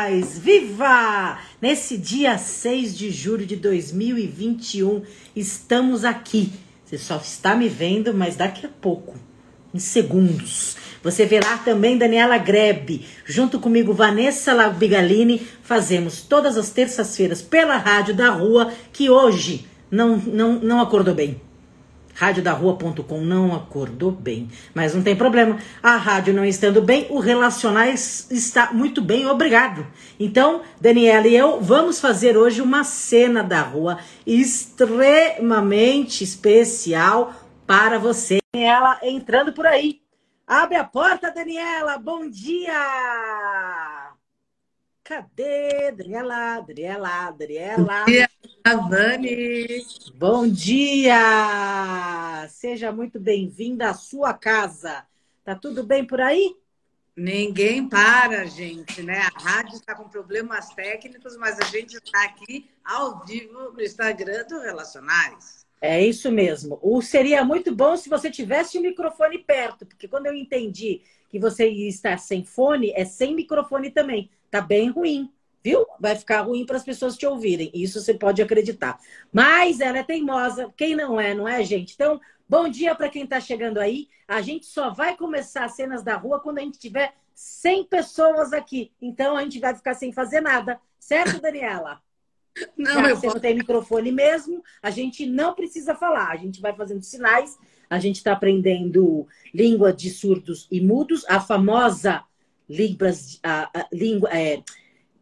relacionais! Viva! Nesse dia 6 de julho de 2021, estamos aqui. Você só está me vendo, mas daqui a pouco, em segundos, você verá também Daniela Grebe, junto comigo Vanessa Labigalini, fazemos todas as terças-feiras pela Rádio da Rua, que hoje não, não, não acordou bem. Radiodarrua.com não acordou bem. Mas não tem problema. A rádio não estando bem, o Relacionais está muito bem, obrigado. Então, Daniela e eu vamos fazer hoje uma cena da rua extremamente especial para você. Daniela entrando por aí. Abre a porta, Daniela. Bom dia! Cadê? Daniela, Daniela, Daniela. Bom dia, Vani. Bom dia! Seja muito bem-vinda à sua casa. Tá tudo bem por aí? Ninguém para, gente, né? A rádio está com problemas técnicos, mas a gente está aqui ao vivo no Instagram do Relacionais. É isso mesmo. O seria muito bom se você tivesse o microfone perto, porque quando eu entendi que você está sem fone, é sem microfone também. Tá bem ruim, viu? Vai ficar ruim para as pessoas te ouvirem. Isso você pode acreditar. Mas ela é teimosa. Quem não é, não é, gente? Então, bom dia para quem está chegando aí. A gente só vai começar as cenas da rua quando a gente tiver 100 pessoas aqui. Então, a gente vai ficar sem fazer nada. Certo, Daniela? Não, Já eu você não tem microfone mesmo, a gente não precisa falar. A gente vai fazendo sinais. A gente está aprendendo língua de surdos e mudos, a famosa libras, a, a, língua, é,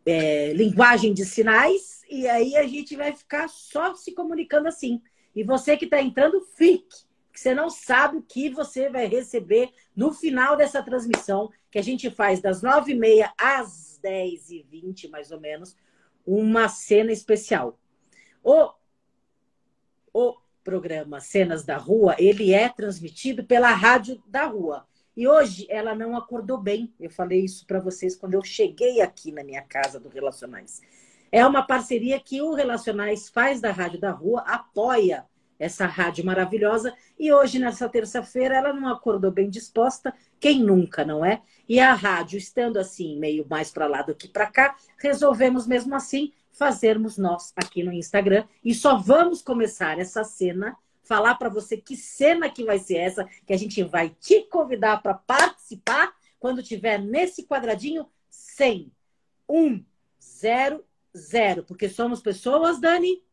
é, linguagem de sinais, e aí a gente vai ficar só se comunicando assim. E você que está entrando, fique, que você não sabe o que você vai receber no final dessa transmissão, que a gente faz das 9h30 às 10h20, mais ou menos, uma cena especial. O, o programa Cenas da Rua, ele é transmitido pela Rádio da Rua. E hoje ela não acordou bem. Eu falei isso para vocês quando eu cheguei aqui na minha casa do Relacionais. É uma parceria que o Relacionais faz da Rádio da Rua, apoia essa rádio maravilhosa. E hoje, nessa terça-feira, ela não acordou bem disposta. Quem nunca, não é? E a rádio, estando assim, meio mais para lá do que para cá, resolvemos mesmo assim fazermos nós aqui no Instagram. E só vamos começar essa cena falar para você que cena que vai ser essa, que a gente vai te convidar para participar quando tiver nesse quadradinho 100, 1, 0, 0. Porque somos pessoas, Dani?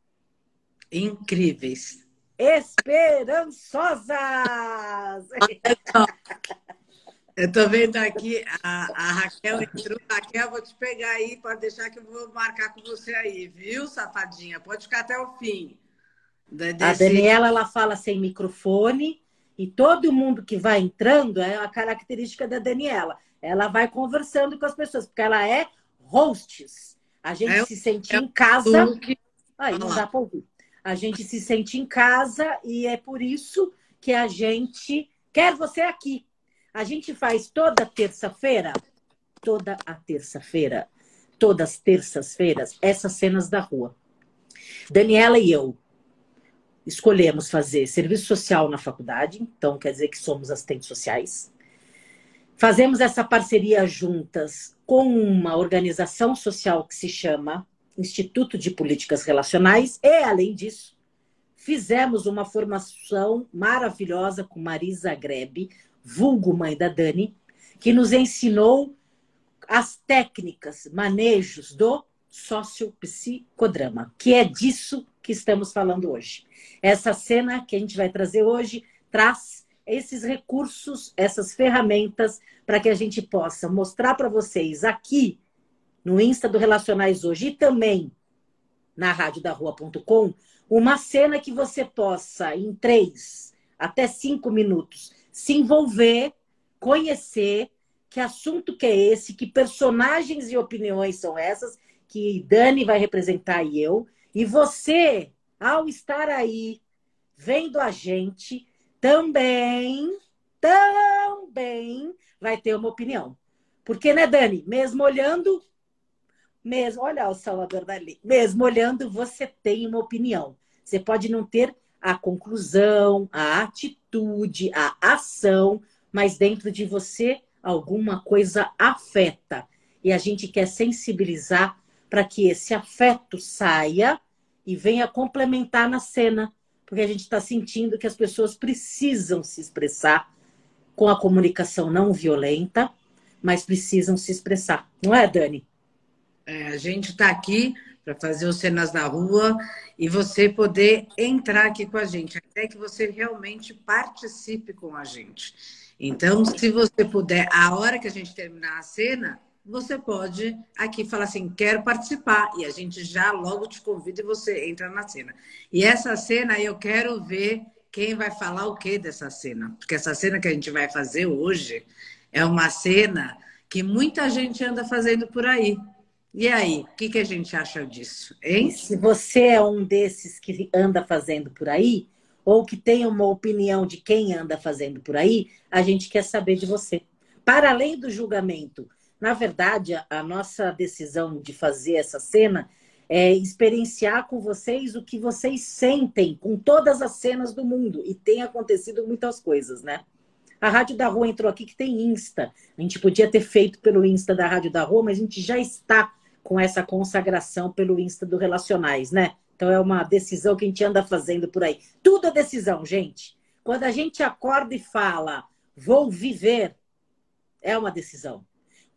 Incríveis. Esperançosas! Eu tô vendo aqui, a, a Raquel entrou. Raquel, vou te pegar aí, pode deixar que eu vou marcar com você aí, viu, safadinha? Pode ficar até o fim. Desse... A Daniela ela fala sem microfone e todo mundo que vai entrando é a característica da Daniela. Ela vai conversando com as pessoas, porque ela é hosts. A gente é, se sente é em casa. Que... Aí não dá para ouvir. A gente se sente em casa e é por isso que a gente quer você aqui. A gente faz toda terça-feira, toda a terça-feira, todas as terças-feiras, essas cenas da rua. Daniela e eu escolhemos fazer serviço social na faculdade, então quer dizer que somos assistentes sociais. Fazemos essa parceria juntas com uma organização social que se chama Instituto de Políticas Relacionais e, além disso, fizemos uma formação maravilhosa com Marisa Grebe, vulgo mãe da Dani, que nos ensinou as técnicas, manejos do sociopsicodrama, que é disso que estamos falando hoje. Essa cena que a gente vai trazer hoje traz esses recursos, essas ferramentas para que a gente possa mostrar para vocês aqui no Insta do Relacionais hoje e também na radiodarrua.com uma cena que você possa, em três até cinco minutos, se envolver, conhecer, que assunto que é esse, que personagens e opiniões são essas, que Dani vai representar e eu. E você, ao estar aí, vendo a gente, também, também vai ter uma opinião. Porque, né, Dani? Mesmo olhando, mesmo, olha o Salvador Dali, mesmo olhando, você tem uma opinião. Você pode não ter a conclusão, a atitude, a ação, mas dentro de você alguma coisa afeta. E a gente quer sensibilizar para que esse afeto saia e venha complementar na cena, porque a gente está sentindo que as pessoas precisam se expressar com a comunicação não violenta, mas precisam se expressar. Não é, Dani? É, a gente está aqui para fazer os cenas na rua e você poder entrar aqui com a gente, até que você realmente participe com a gente. Então, se você puder, a hora que a gente terminar a cena, você pode aqui falar assim, quero participar. E a gente já logo te convida e você entra na cena. E essa cena eu quero ver quem vai falar o que dessa cena. Porque essa cena que a gente vai fazer hoje é uma cena que muita gente anda fazendo por aí. E aí, o que, que a gente acha disso, hein? Se você é um desses que anda fazendo por aí, ou que tem uma opinião de quem anda fazendo por aí, a gente quer saber de você. Para além do julgamento, na verdade, a nossa decisão de fazer essa cena é experienciar com vocês o que vocês sentem com todas as cenas do mundo. E tem acontecido muitas coisas, né? A Rádio da Rua entrou aqui que tem Insta. A gente podia ter feito pelo Insta da Rádio da Rua, mas a gente já está com essa consagração pelo Insta do Relacionais, né? Então é uma decisão que a gente anda fazendo por aí. Tudo é decisão, gente. Quando a gente acorda e fala, vou viver, é uma decisão.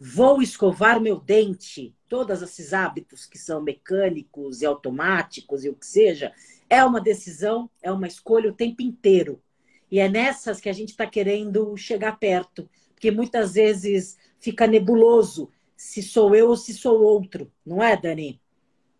Vou escovar meu dente, todos esses hábitos que são mecânicos e automáticos e o que seja, é uma decisão, é uma escolha o tempo inteiro. E é nessas que a gente está querendo chegar perto, porque muitas vezes fica nebuloso se sou eu ou se sou outro, não é, Dani?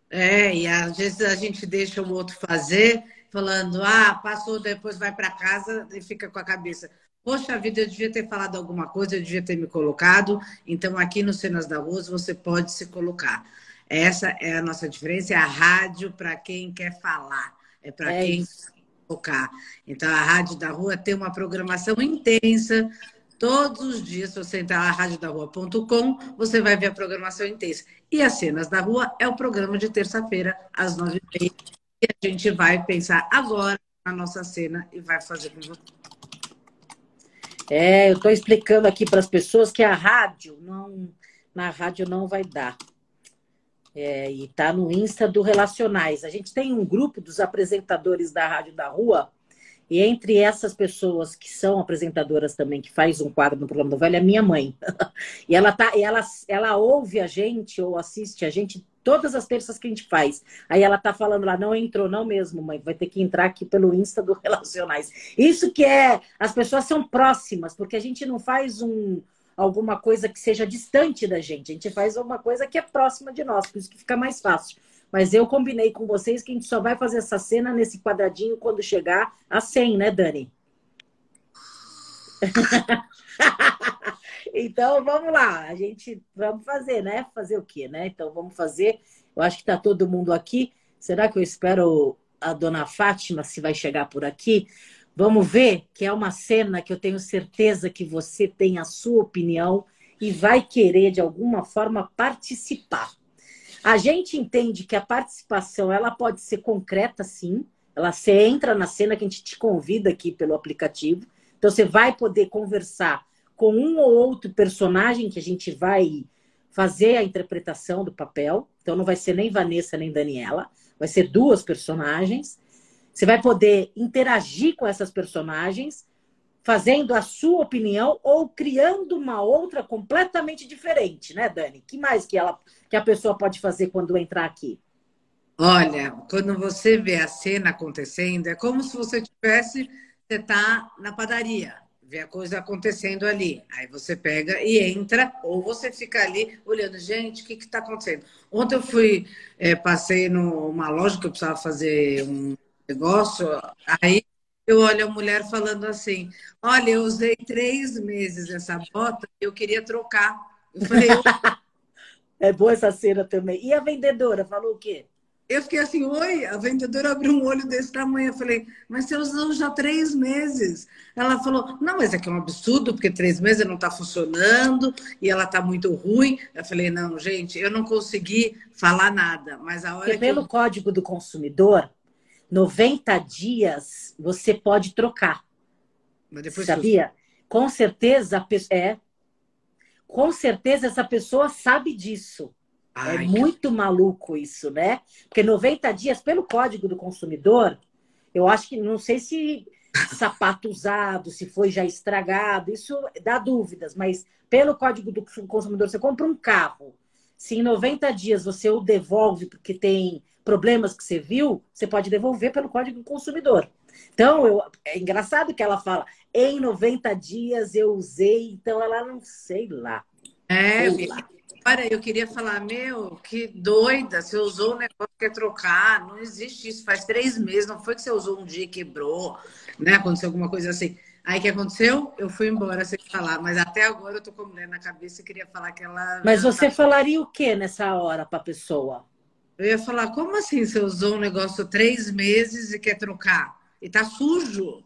É, e às vezes a gente deixa o outro fazer, falando, ah, passou, depois vai para casa e fica com a cabeça. Poxa vida, eu devia ter falado alguma coisa, eu devia ter me colocado. Então, aqui no Cenas da Rua, você pode se colocar. Essa é a nossa diferença, é a rádio para quem quer falar, é para é quem isso. tocar. Então, a Rádio da Rua tem uma programação intensa, Todos os dias, se você entrar na radiodarrua.com, você vai ver a programação intensa. E as cenas da rua é o programa de terça-feira, às nove e meia. E a gente vai pensar agora na nossa cena e vai fazer com você. É, eu estou explicando aqui para as pessoas que a rádio não, na rádio não vai dar. É, e tá no Insta do Relacionais. A gente tem um grupo dos apresentadores da Rádio da Rua e entre essas pessoas que são apresentadoras também, que faz um quadro no programa do Velho, é minha mãe. e ela tá, e ela, ela ouve a gente ou assiste a gente todas as terças que a gente faz. Aí ela tá falando lá, não entrou, não mesmo, mãe, vai ter que entrar aqui pelo Insta do Relacionais. Isso que é, as pessoas são próximas, porque a gente não faz um alguma coisa que seja distante da gente, a gente faz alguma coisa que é próxima de nós, por isso que fica mais fácil. Mas eu combinei com vocês que a gente só vai fazer essa cena nesse quadradinho quando chegar a 100, né, Dani? então vamos lá, a gente vamos fazer, né? Fazer o quê, né? Então vamos fazer. Eu acho que está todo mundo aqui. Será que eu espero a dona Fátima se vai chegar por aqui? Vamos ver, que é uma cena que eu tenho certeza que você tem a sua opinião e vai querer de alguma forma participar. A gente entende que a participação ela pode ser concreta, sim. Ela você entra na cena que a gente te convida aqui pelo aplicativo. Então você vai poder conversar com um ou outro personagem que a gente vai fazer a interpretação do papel. Então não vai ser nem Vanessa nem Daniela, vai ser duas personagens. Você vai poder interagir com essas personagens fazendo a sua opinião ou criando uma outra completamente diferente, né, Dani? Que mais que ela que a pessoa pode fazer quando entrar aqui? Olha, quando você vê a cena acontecendo, é como se você tivesse, você tá na padaria, vê a coisa acontecendo ali. Aí você pega e entra, ou você fica ali olhando, gente, o que está acontecendo? Ontem eu fui, é, passei numa loja que eu precisava fazer um negócio, aí eu olho a mulher falando assim: Olha, eu usei três meses essa bota, eu queria trocar. Eu falei, é boa essa cena também. E a vendedora falou o quê? Eu fiquei assim, oi, a vendedora abriu um olho desse tamanho. Eu falei, mas você usou já três meses. Ela falou, não, mas é que é um absurdo, porque três meses não está funcionando e ela está muito ruim. Eu falei, não, gente, eu não consegui falar nada. Mas a hora porque que. Pelo eu... Código do Consumidor, 90 dias você pode trocar. Mas depois Sabia? Com certeza a pessoa. É. Com certeza essa pessoa sabe disso. É Ai, é muito maluco isso, né? Porque 90 dias, pelo Código do Consumidor, eu acho que não sei se sapato usado, se foi já estragado, isso dá dúvidas, mas pelo Código do Consumidor, você compra um carro, se em 90 dias você o devolve porque tem problemas que você viu, você pode devolver pelo Código do Consumidor. Então, eu, é engraçado que ela fala, em 90 dias eu usei, então ela não sei lá. É, sei lá. Olha, eu queria falar, meu, que doida, você usou o negócio que quer trocar, não existe isso, faz três meses, não foi que você usou um dia e quebrou, né? Aconteceu alguma coisa assim. Aí o que aconteceu? Eu fui embora sem falar, mas até agora eu tô com a mulher na cabeça e queria falar que ela. Mas você falaria o que nessa hora para a pessoa? Eu ia falar, como assim você usou um negócio três meses e quer trocar? E tá sujo.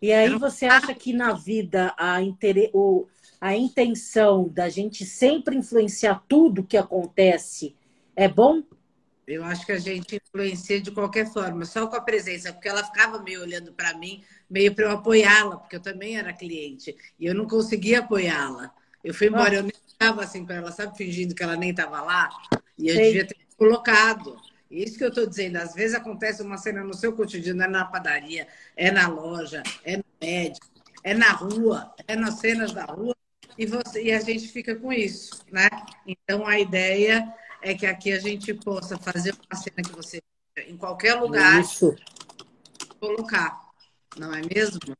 E aí você acha que na vida a, inter... o a intenção da gente sempre influenciar tudo que acontece é bom? Eu acho que a gente influencia de qualquer forma, só com a presença, porque ela ficava meio olhando para mim, meio para eu apoiá-la, porque eu também era cliente e eu não conseguia apoiá-la. Eu fui embora, eu nem estava assim para ela, sabe, fingindo que ela nem estava lá, e eu Sei. devia ter colocado. Isso que eu estou dizendo, às vezes acontece uma cena no seu cotidiano, é na padaria, é na loja, é no médico, é na rua, é nas cenas da rua, e, você, e a gente fica com isso, né? Então a ideia é que aqui a gente possa fazer uma cena que você em qualquer lugar isso. colocar, não é mesmo?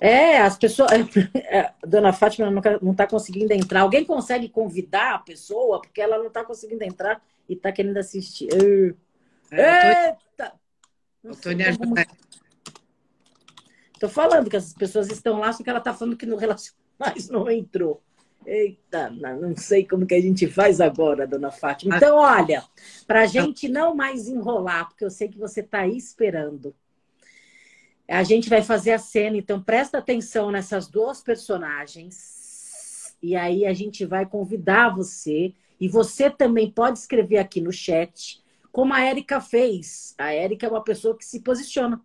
É, as pessoas. É, Dona Fátima não está conseguindo entrar. Alguém consegue convidar a pessoa, porque ela não está conseguindo entrar e está querendo assistir. É, Eita! Estou me ajudando. Estou falando que as pessoas estão lá, só que ela está falando que no relacionamento mas não entrou. Eita, não sei como que a gente faz agora, dona Fátima. Então, olha, para a gente não mais enrolar, porque eu sei que você está aí esperando. A gente vai fazer a cena, então presta atenção nessas duas personagens. E aí a gente vai convidar você. E você também pode escrever aqui no chat, como a Érica fez. A Érica é uma pessoa que se posiciona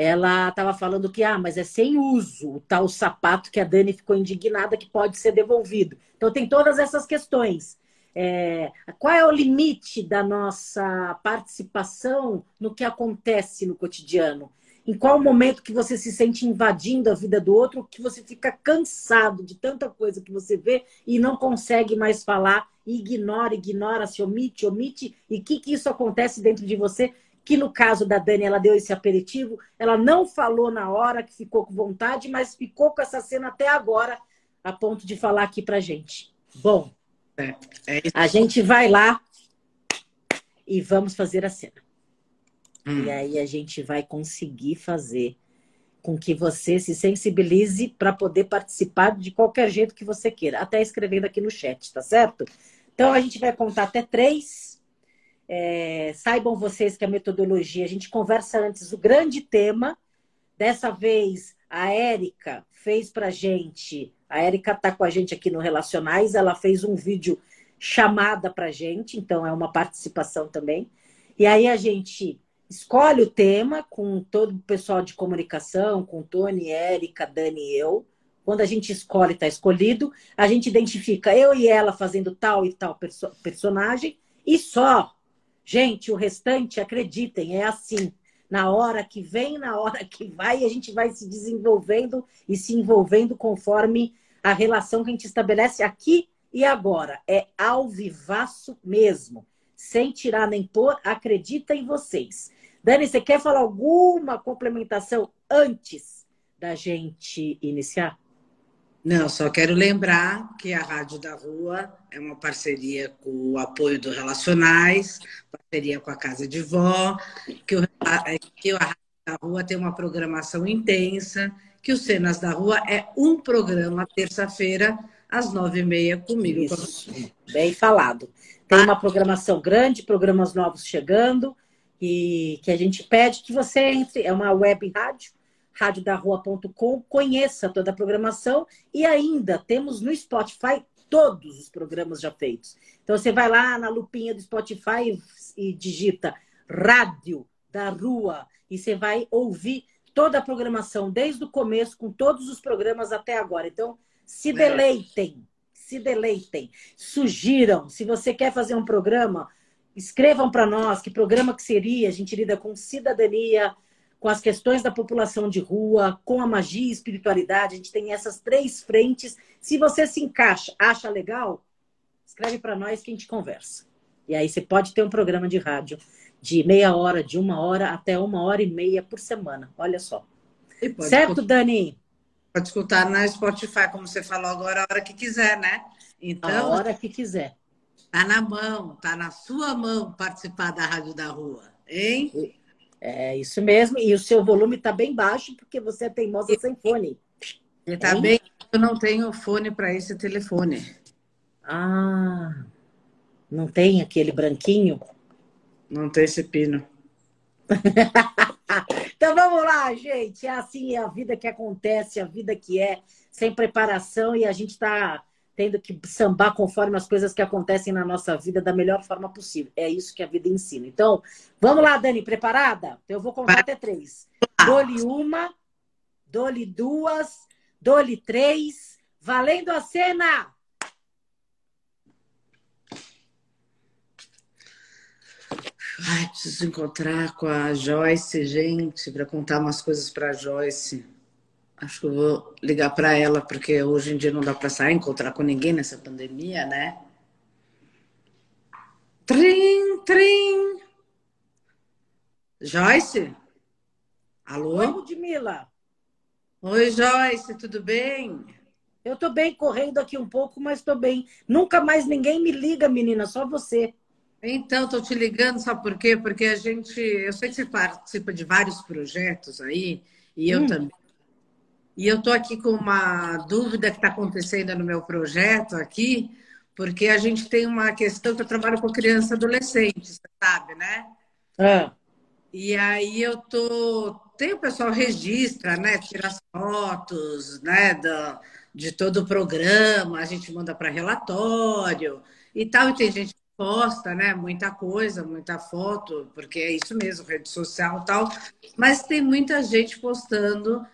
ela estava falando que, ah, mas é sem uso o tal sapato que a Dani ficou indignada que pode ser devolvido. Então, tem todas essas questões. É, qual é o limite da nossa participação no que acontece no cotidiano? Em qual momento que você se sente invadindo a vida do outro, que você fica cansado de tanta coisa que você vê e não consegue mais falar, ignora, ignora, se omite, omite, e o que, que isso acontece dentro de você que no caso da Dani, ela deu esse aperitivo, ela não falou na hora que ficou com vontade, mas ficou com essa cena até agora, a ponto de falar aqui pra gente. Bom, é, é a gente vai lá e vamos fazer a cena. Hum. E aí a gente vai conseguir fazer com que você se sensibilize para poder participar de qualquer jeito que você queira, até escrevendo aqui no chat, tá certo? Então a gente vai contar até três é, saibam vocês que a metodologia, a gente conversa antes o grande tema. Dessa vez, a Érica fez para gente. A Érica está com a gente aqui no Relacionais. Ela fez um vídeo chamada para gente, então é uma participação também. E aí a gente escolhe o tema com todo o pessoal de comunicação, com Tony, Érica, Dani e eu. Quando a gente escolhe, está escolhido, a gente identifica eu e ela fazendo tal e tal perso personagem e só Gente, o restante, acreditem, é assim. Na hora que vem, na hora que vai, a gente vai se desenvolvendo e se envolvendo conforme a relação que a gente estabelece aqui e agora. É ao vivaço mesmo. Sem tirar nem pôr, acredita em vocês. Dani, você quer falar alguma complementação antes da gente iniciar? Não, só quero lembrar que a Rádio da Rua é uma parceria com o apoio do Relacionais, parceria com a Casa de Vó, que, o, que a Rádio da Rua tem uma programação intensa, que o Cenas da Rua é um programa, terça-feira, às nove e meia, comigo. Isso, bem falado. Tem uma programação grande, programas novos chegando, e que a gente pede que você entre. É uma web rádio, radiodarrua.com, conheça toda a programação e ainda temos no Spotify todos os programas já feitos. Então você vai lá na lupinha do Spotify e, e digita Rádio da Rua e você vai ouvir toda a programação desde o começo com todos os programas até agora. Então se deleitem, se deleitem, sugiram. Se você quer fazer um programa, escrevam para nós que programa que seria. A gente lida com cidadania, com as questões da população de rua, com a magia e espiritualidade. A gente tem essas três frentes. Se você se encaixa, acha legal, escreve para nós que a gente conversa. E aí você pode ter um programa de rádio de meia hora, de uma hora até uma hora e meia por semana. Olha só. Certo, escutar, Dani? Pode escutar na Spotify, como você falou agora, a hora que quiser, né? Então, a hora que quiser. Tá na mão, tá na sua mão participar da Rádio da Rua, hein? É isso mesmo. E o seu volume está bem baixo porque você é teimosa sem fone. Está bem. Eu não tenho fone para esse telefone. Ah, não tem aquele branquinho? Não tem esse pino. então vamos lá, gente. É assim é a vida que acontece, a vida que é, sem preparação, e a gente está tendo que sambar conforme as coisas que acontecem na nossa vida da melhor forma possível. É isso que a vida ensina. Então, vamos lá, Dani, preparada? Eu vou contar até três. Dole uma, dole duas, dole três. Valendo a cena! Ai, preciso encontrar com a Joyce, gente, para contar umas coisas para a Joyce. Acho que eu vou ligar para ela, porque hoje em dia não dá para sair, encontrar com ninguém nessa pandemia, né? Trim, trim. Joyce? Alô? Oi, Ludmilla. Oi, Joyce, tudo bem? Eu tô bem, correndo aqui um pouco, mas tô bem. Nunca mais ninguém me liga, menina, só você. Então, tô te ligando, sabe por quê? Porque a gente, eu sei que você participa de vários projetos aí, e eu hum. também e eu estou aqui com uma dúvida que está acontecendo no meu projeto aqui, porque a gente tem uma questão que eu trabalho com criança e adolescente, você sabe, né? É. E aí eu tô. Tem o pessoal registra, né? Tira as fotos, né? Do, de todo o programa, a gente manda para relatório e tal, e tem gente que posta, né? Muita coisa, muita foto, porque é isso mesmo, rede social e tal. Mas tem muita gente postando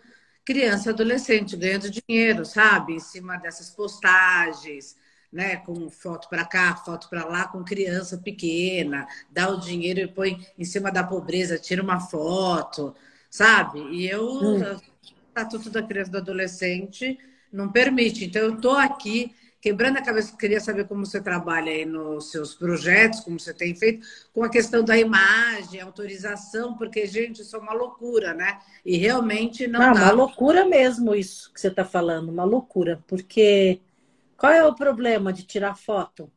criança e adolescente ganhando dinheiro, sabe? Em cima dessas postagens, né? Com foto para cá, foto para lá, com criança pequena, dá o dinheiro e põe em cima da pobreza, tira uma foto, sabe? E eu, hum. o estatuto da criança e do adolescente não permite. Então, eu estou aqui quebrando a cabeça, queria saber como você trabalha aí nos seus projetos, como você tem feito, com a questão da imagem, autorização, porque, gente, isso é uma loucura, né? E realmente não. Dá. uma loucura mesmo isso que você está falando, uma loucura, porque qual é o problema de tirar foto?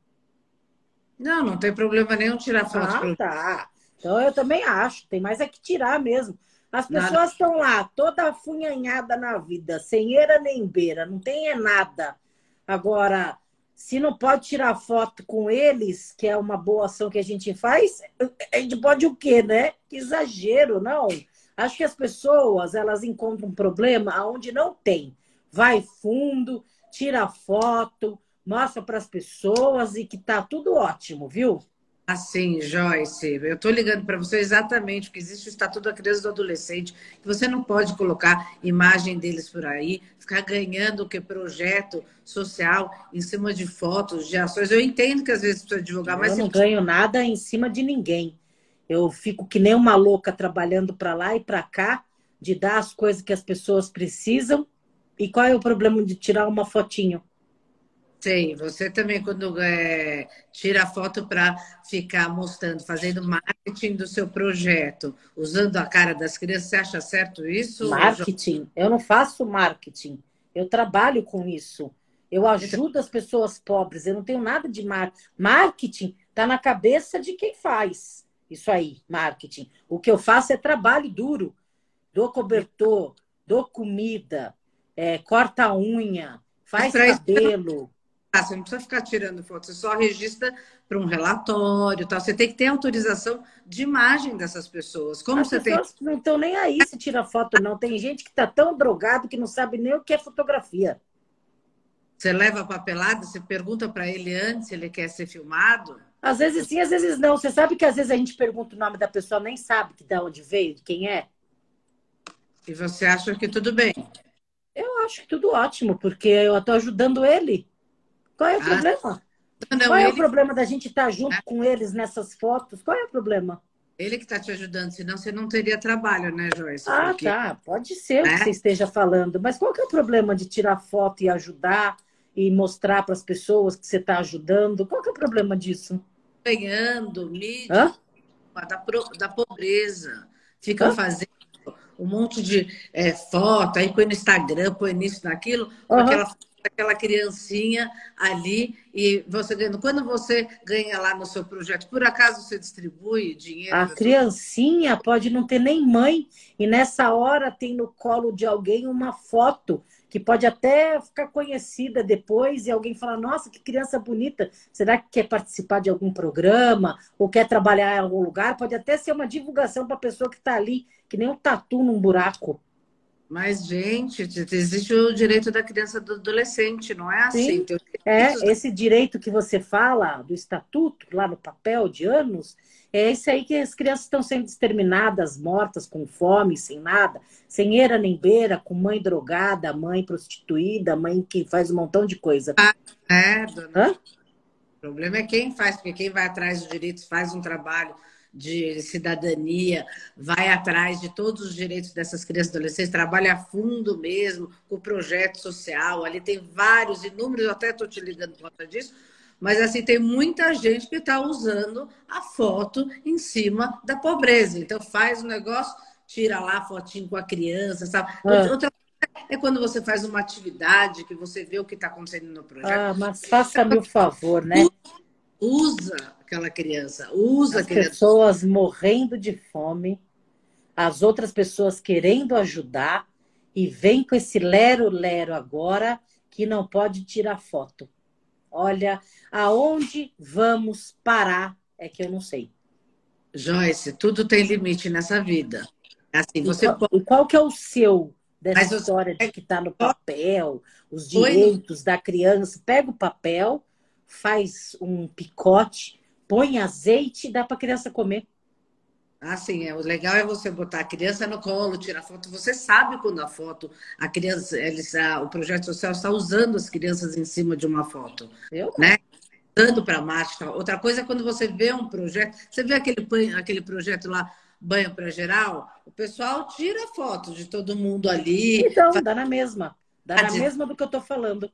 Não, não tem problema nenhum tirar foto. Ah, tá. Então eu também acho, tem mais é que tirar mesmo. As pessoas estão lá, toda afunhanhada na vida, sem eira nem beira, não tem é nada Agora, se não pode tirar foto com eles, que é uma boa ação que a gente faz, a gente pode o quê, né? Que exagero, não. Acho que as pessoas, elas encontram um problema onde não tem. Vai fundo, tira foto, mostra para as pessoas e que tá tudo ótimo, viu? Assim, Joyce, eu estou ligando para você exatamente porque existe o Estatuto da Criança e do Adolescente, que você não pode colocar imagem deles por aí, ficar ganhando o que projeto social em cima de fotos, de ações. Eu entendo que às vezes precisa divulgar, mas. Eu não ganho nada em cima de ninguém. Eu fico que nem uma louca trabalhando para lá e para cá, de dar as coisas que as pessoas precisam. E qual é o problema de tirar uma fotinho? Sei, você também quando é, tira a foto para ficar mostrando, fazendo marketing do seu projeto, usando a cara das crianças, você acha certo isso? Marketing? Eu não faço marketing. Eu trabalho com isso. Eu ajudo as pessoas pobres. Eu não tenho nada de marketing. Marketing está na cabeça de quem faz isso aí, marketing. O que eu faço é trabalho duro. dou cobertor, dou comida, é, corta a unha, faz cabelo. Ah, você não precisa ficar tirando foto, você só registra para um relatório, tal. Você tem que ter autorização de imagem dessas pessoas. Como As você pessoas tem? não estão nem aí se tira foto, não. Tem gente que está tão drogado que não sabe nem o que é fotografia. Você leva a papelada, você pergunta para ele antes se ele quer ser filmado. Às vezes sim, às vezes não. Você sabe que às vezes a gente pergunta o nome da pessoa, nem sabe de onde veio, de quem é? E você acha que tudo bem? Eu acho que tudo ótimo, porque eu estou ajudando ele. Qual é o Ah, problema? Não, Qual é o problema da gente estar junto com eles nessas fotos? Qual é o problema? ele que está te ajudando, senão você não teria trabalho, né, Joyce? Ah, Porque- tá. Pode ser né? que você esteja falando, mas qual que é o problema de tirar foto e ajudar e mostrar para as pessoas que você está ajudando? Qual que é o problema disso? ganhando mídia Hã? da, pro- da pobreza. Ficam Hã? fazendo um monte de é, foto, aí põe no Instagram, põe nisso, naquilo, com Aham. aquela, aquela criancinha ali, e você ganhando. Quando você ganha lá no seu projeto, por acaso você distribui dinheiro? A criancinha pode não ter nem mãe e nessa hora tem no colo de alguém uma foto que pode até ficar conhecida depois e alguém fala: Nossa, que criança bonita! Será que quer participar de algum programa ou quer trabalhar em algum lugar? Pode até ser uma divulgação para a pessoa que está ali, que nem um tatu num buraco. Mas, gente, existe o direito da criança e do adolescente, não é assim? Sim. É, esse direito que você fala do estatuto, lá no papel de anos, é esse aí que as crianças estão sendo exterminadas, mortas, com fome, sem nada, sem eira nem beira, com mãe drogada, mãe prostituída, mãe que faz um montão de coisa. É, dona. Hã? O problema é quem faz, porque quem vai atrás dos direitos faz um trabalho de cidadania, vai atrás de todos os direitos dessas crianças e adolescentes, trabalha a fundo mesmo com o projeto social. Ali tem vários, inúmeros, eu até estou te ligando por conta disso, mas assim, tem muita gente que está usando a foto em cima da pobreza. Então faz o negócio, tira lá a fotinho com a criança, sabe? Ah. Outra coisa é quando você faz uma atividade que você vê o que está acontecendo no projeto Ah, mas faça-me o favor, né? usa aquela criança, usa As aquele pessoas morrendo de fome, as outras pessoas querendo ajudar e vem com esse lero-lero agora que não pode tirar foto. Olha, aonde vamos parar é que eu não sei. Joyce, tudo tem limite nessa vida. Assim, E você qual, pode e qual que é o seu dessa Mas você- história de que está no papel, os Foi direitos da criança? Pega o papel, faz um picote, põe azeite e dá para a criança comer. assim, é, o legal é você botar a criança no colo, tirar foto. Você sabe quando a foto, a criança, eles, a- o projeto social está usando as crianças em cima de uma foto, Eu né? Dando para marcha. Outra coisa é quando você vê um projeto, você vê aquele, aquele projeto lá, Banho para Geral, o pessoal tira foto de todo mundo ali. Então, dá na mesma. Dá na Faz- mesma do que eu tô falando.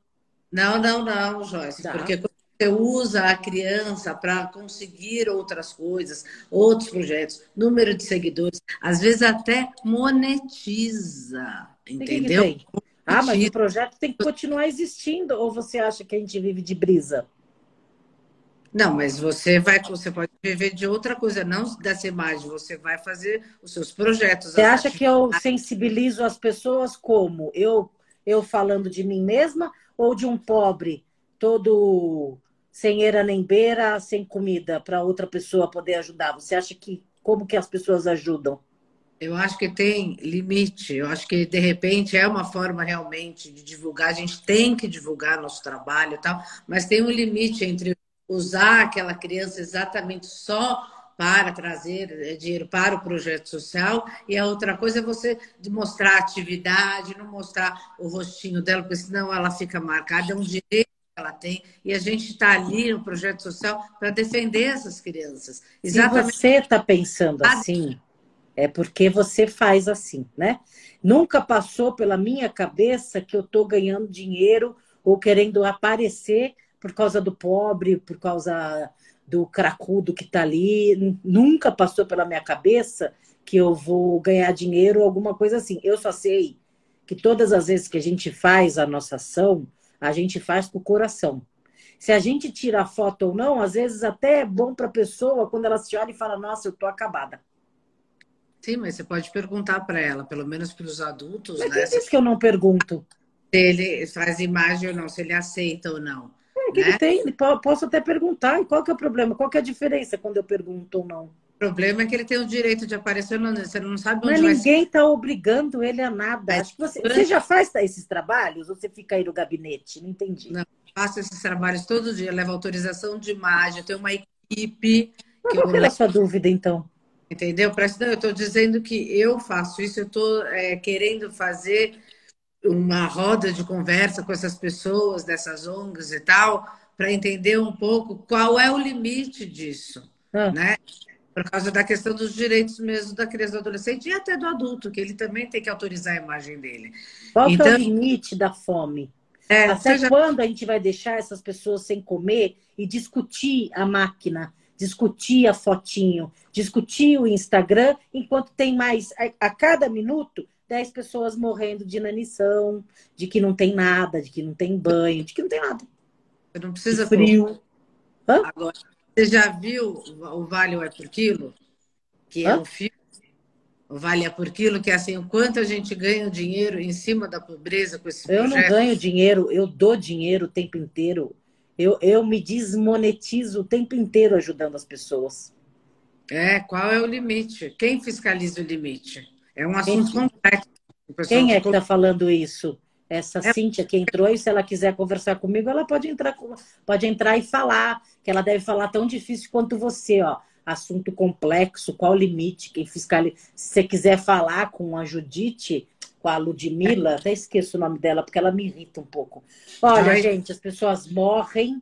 Não, não, não, Joyce, Tá. porque quando você usa a criança para conseguir outras coisas, outros projetos, número de seguidores, às vezes até monetiza, Tem que entendeu? tem. Ah, mas o projeto tem que continuar existindo. Ou você acha que a gente vive de brisa? Não, mas você vai, você pode viver de outra coisa, não dessa imagem, você vai fazer os seus projetos. Você acha que eu sensibilizo as pessoas como? Eu, eu falando de mim mesma ou de um pobre todo sem eira nem beira, sem comida para outra pessoa poder ajudar? Você acha que como que as pessoas ajudam? Eu acho que tem limite. Eu acho que, de repente, é uma forma realmente de divulgar. A gente tem que divulgar nosso trabalho e tal, mas tem um limite entre usar aquela criança exatamente só para trazer eh, dinheiro para o projeto social e a outra coisa é você mostrar atividade, não mostrar o rostinho dela, porque senão ela fica marcada. É um direito ela tem e a gente está ali no projeto social para defender essas crianças. Exatamente. Se você está pensando assim, é porque você faz assim, né? Nunca passou pela minha cabeça que eu estou ganhando dinheiro ou querendo aparecer por causa do pobre, por causa do cracudo que está ali. Nunca passou pela minha cabeça que eu vou ganhar dinheiro ou alguma coisa assim. Eu só sei que todas as vezes que a gente faz a nossa ação, a gente faz com o coração. Se a gente tira a foto ou não, às vezes até é bom para a pessoa quando ela se olha e fala: Nossa, eu tô acabada. Sim, mas você pode perguntar para ela, pelo menos para os adultos, mas né? Quem disse que eu não pergunto? Se ele faz imagem ou não, se ele aceita ou não. É, que né? ele tem, posso até perguntar. E qual que é o problema? Qual que é a diferença quando eu pergunto ou não? O problema é que ele tem o direito de aparecer, você não sabe onde Mas ninguém está obrigando ele a nada. Acho que você, você já faz esses trabalhos ou você fica aí no gabinete? Não entendi. Não, faço esses trabalhos todo dia, levo autorização de imagem, tenho uma equipe. Mas qual que é a sua dúvida, então? Entendeu? Eu estou dizendo que eu faço isso, eu estou é, querendo fazer uma roda de conversa com essas pessoas, dessas ONGs e tal, para entender um pouco qual é o limite disso, ah. né? Por causa da questão dos direitos mesmo da criança e do adolescente e até do adulto, que ele também tem que autorizar a imagem dele. Qual então, é o então, limite da fome? É, Até quando a gente vai deixar essas pessoas sem comer e discutir a máquina, discutir a fotinho, discutir o Instagram, enquanto tem mais, a, a cada minuto, 10 pessoas morrendo de inanição, de que não tem nada, de que não tem banho, de que não tem nada. Você não precisa de frio. Agora, você já viu o Vale é por quilo? Que é Hã? um filme. O Vale é por quilo, que é assim, o quanto a gente ganha dinheiro em cima da pobreza com esse eu projeto. Eu não ganho dinheiro, eu dou dinheiro o tempo inteiro. Eu, eu me desmonetizo o tempo inteiro ajudando as pessoas. É, qual é o limite? Quem fiscaliza o limite? É um assunto Quem... complexo. Quem é que está falando isso? Essa é... Cíntia que entrou e se ela quiser conversar comigo, ela pode entrar, pode entrar e falar, que ela deve falar tão difícil quanto você, ó. Assunto complexo, qual o limite? Quem fiscaliza. Se você quiser falar com a Judite, com a Ludmilla, até esqueço o nome dela, porque ela me irrita um pouco. Olha, Ai. gente, as pessoas morrem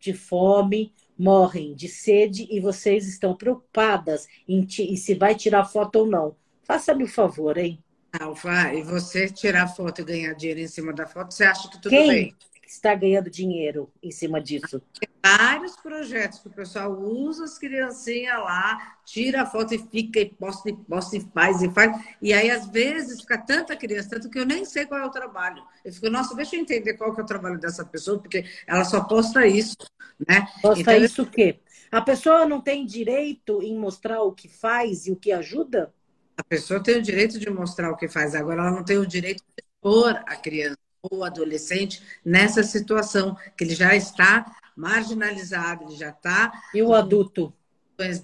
de fome, morrem de sede e vocês estão preocupadas em, em se vai tirar foto ou não. Faça-me o favor, hein? Alfa, e você tirar foto e ganhar dinheiro em cima da foto, você acha que tudo Quem bem? está ganhando dinheiro em cima disso? Tem vários projetos que o pessoal usa as criancinhas lá, tira a foto e fica, e posta, e posta, e faz, e faz. E aí, às vezes, fica tanta criança, tanto que eu nem sei qual é o trabalho. Eu fico, nossa, deixa eu entender qual que é o trabalho dessa pessoa, porque ela só posta isso, né? Posta então, isso o quê? A pessoa não tem direito em mostrar o que faz e o que ajuda? A pessoa tem o direito de mostrar o que faz, agora ela não tem o direito de expor a criança ou adolescente nessa situação, que ele já está marginalizado, ele já está. E o adulto?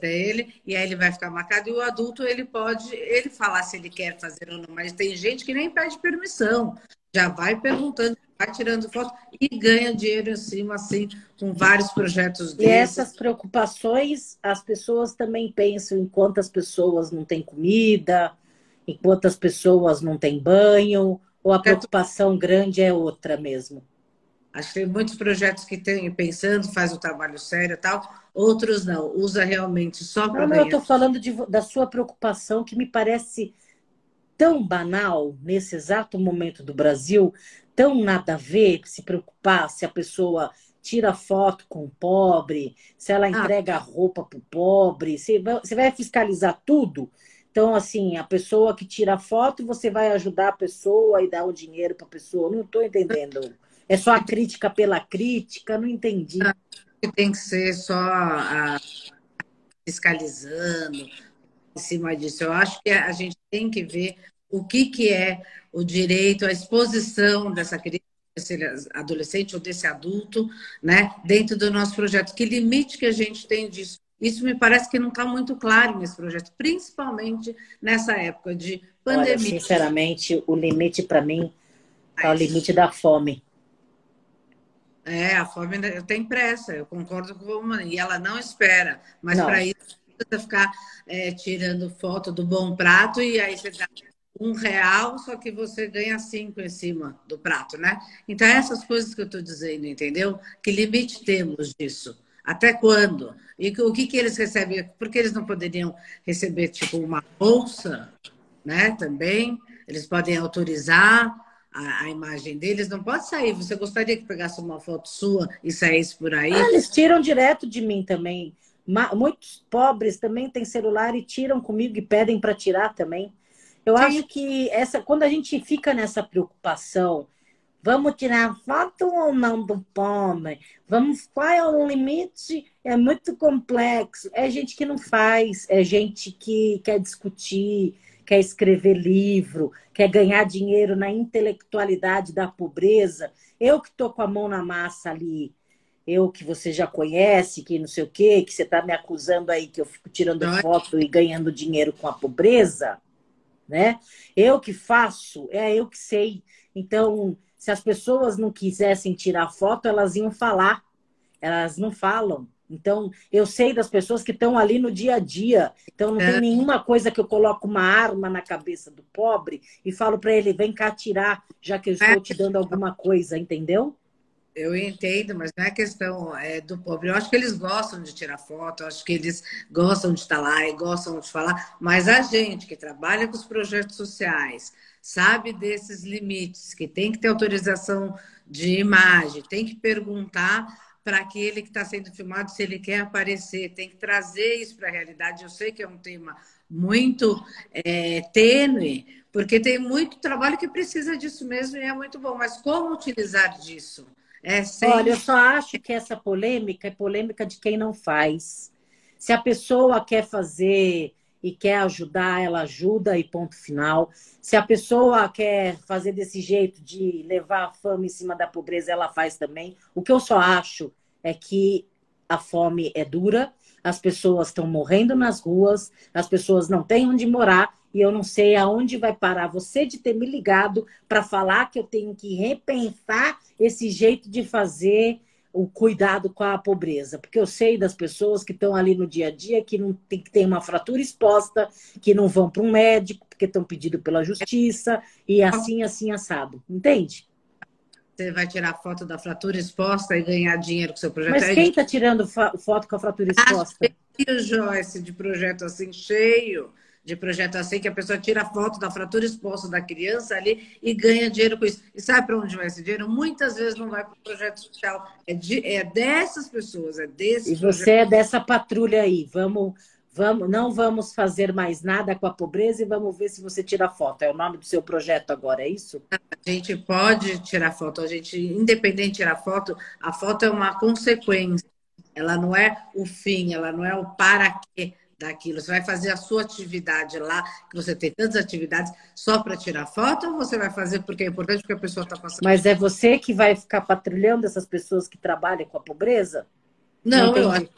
dele e aí ele vai ficar marcado e o adulto ele pode ele falar se ele quer fazer ou não mas tem gente que nem pede permissão já vai perguntando vai tirando foto e ganha dinheiro em cima assim com vários projetos desses. e essas preocupações as pessoas também pensam em quantas pessoas não têm comida em quantas pessoas não têm banho ou a preocupação grande é outra mesmo Acho que tem muitos projetos que tem pensando, faz o trabalho sério e tal, outros não, usa realmente só para. Não, não, eu estou falando de, da sua preocupação, que me parece tão banal nesse exato momento do Brasil, tão nada a ver se preocupar se a pessoa tira foto com o pobre, se ela ah. entrega ah. roupa para o pobre, você vai, você vai fiscalizar tudo. Então, assim, a pessoa que tira foto, você vai ajudar a pessoa e dar o dinheiro para a pessoa. Não estou entendendo. É só a crítica pela crítica? Não entendi. Tem que ser só a, fiscalizando em cima disso. Eu acho que a gente tem que ver o que, que é o direito à exposição dessa criança, desse adolescente ou desse adulto, né, dentro do nosso projeto. Que limite que a gente tem disso? Isso me parece que não está muito claro nesse projeto, principalmente nessa época de pandemia. Olha, sinceramente, o limite para mim está o limite da fome. É, a fome eu tenho pressa, eu concordo com a. E ela não espera. Mas para isso você ficar é, tirando foto do bom prato e aí você dá um real, só que você ganha cinco em cima do prato, né? Então, essas coisas que eu estou dizendo, entendeu? Que limite temos disso? Até quando? E o que, que eles recebem? Porque eles não poderiam receber, tipo, uma bolsa, né? Também. Eles podem autorizar a, a, imagem deles, não pode sair. Você gostaria que pegasse uma foto sua e saísse por aí? Ah, eles tiram direto de mim também. Muitos pobres também têm celular e tiram comigo e pedem para tirar também. Eu Sim. acho que essa, quando a gente fica nessa preocupação, vamos tirar foto ou não do pobre? Vamos, qual é o limite? é muito complexo. É gente que não faz, é gente que quer discutir, quer escrever livro, quer ganhar dinheiro na intelectualidade da pobreza. Eu que estou com a mão na massa ali, eu que você já conhece, que não sei o quê, que você está me acusando aí que eu fico tirando não. foto e ganhando dinheiro com a pobreza, né? Eu que faço, é eu que sei. Então, se as pessoas não quisessem tirar foto, elas iam falar. Elas não falam. Então, eu sei das pessoas que estão ali no dia a dia. Então, não é. tem nenhuma coisa que eu coloco uma arma na cabeça do pobre e falo para ele: vem cá tirar, já que eu estou é. te dando alguma coisa, entendeu? Eu entendo, mas não é questão é, do pobre. Eu acho que eles gostam de tirar foto, eu acho que eles gostam de estar lá e gostam de falar, mas a gente que trabalha com os projetos sociais, sabe desses limites, que tem que ter autorização de imagem, tem que perguntar para aquele que está sendo filmado se ele quer aparecer, tem que trazer isso para a realidade. Eu sei que é um tema muito é, tênue, porque tem muito trabalho que precisa disso mesmo e é muito bom, mas como utilizar disso? É sem... Olha, eu só acho que essa polêmica é polêmica de quem não faz. Se a pessoa quer fazer e quer ajudar, ela ajuda e ponto final. Se a pessoa quer fazer desse jeito de levar a fama em cima da pobreza, ela faz também. O que eu só acho é que a fome é dura, as pessoas estão morrendo nas ruas, as pessoas não têm onde morar e eu não sei aonde vai parar você de ter me ligado para falar que eu tenho que repensar esse jeito de fazer o cuidado com a pobreza, porque eu sei das pessoas que estão ali no dia a dia que não tem que ter uma fratura exposta, que não vão para um médico porque estão pedindo pela justiça e assim assim assado, entende? Você vai tirar foto da fratura exposta e ganhar dinheiro com seu projeto. Mas quem está tirando foto com a fratura exposta? Cheio, Joyce, de projeto assim, cheio de projeto assim, que a pessoa tira foto da fratura exposta da criança ali e ganha dinheiro com isso. E sabe para onde vai esse dinheiro? Muitas vezes não vai para o projeto social. É, de, é dessas pessoas, é desse. E você projeto. é dessa patrulha aí. Vamos Vamos, não vamos fazer mais nada com a pobreza e vamos ver se você tira foto. É o nome do seu projeto agora, é isso? A gente pode tirar foto, a gente, independente de tirar foto, a foto é uma consequência. Ela não é o fim, ela não é o para quê daquilo. Você vai fazer a sua atividade lá, que você tem tantas atividades, só para tirar foto, ou você vai fazer porque é importante porque a pessoa está passando. Mas é você que vai ficar patrulhando essas pessoas que trabalham com a pobreza? Não, não eu acho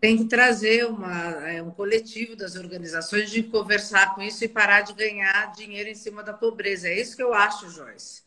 tem que trazer uma, é, um coletivo das organizações de conversar com isso e parar de ganhar dinheiro em cima da pobreza. É isso que eu acho, Joyce.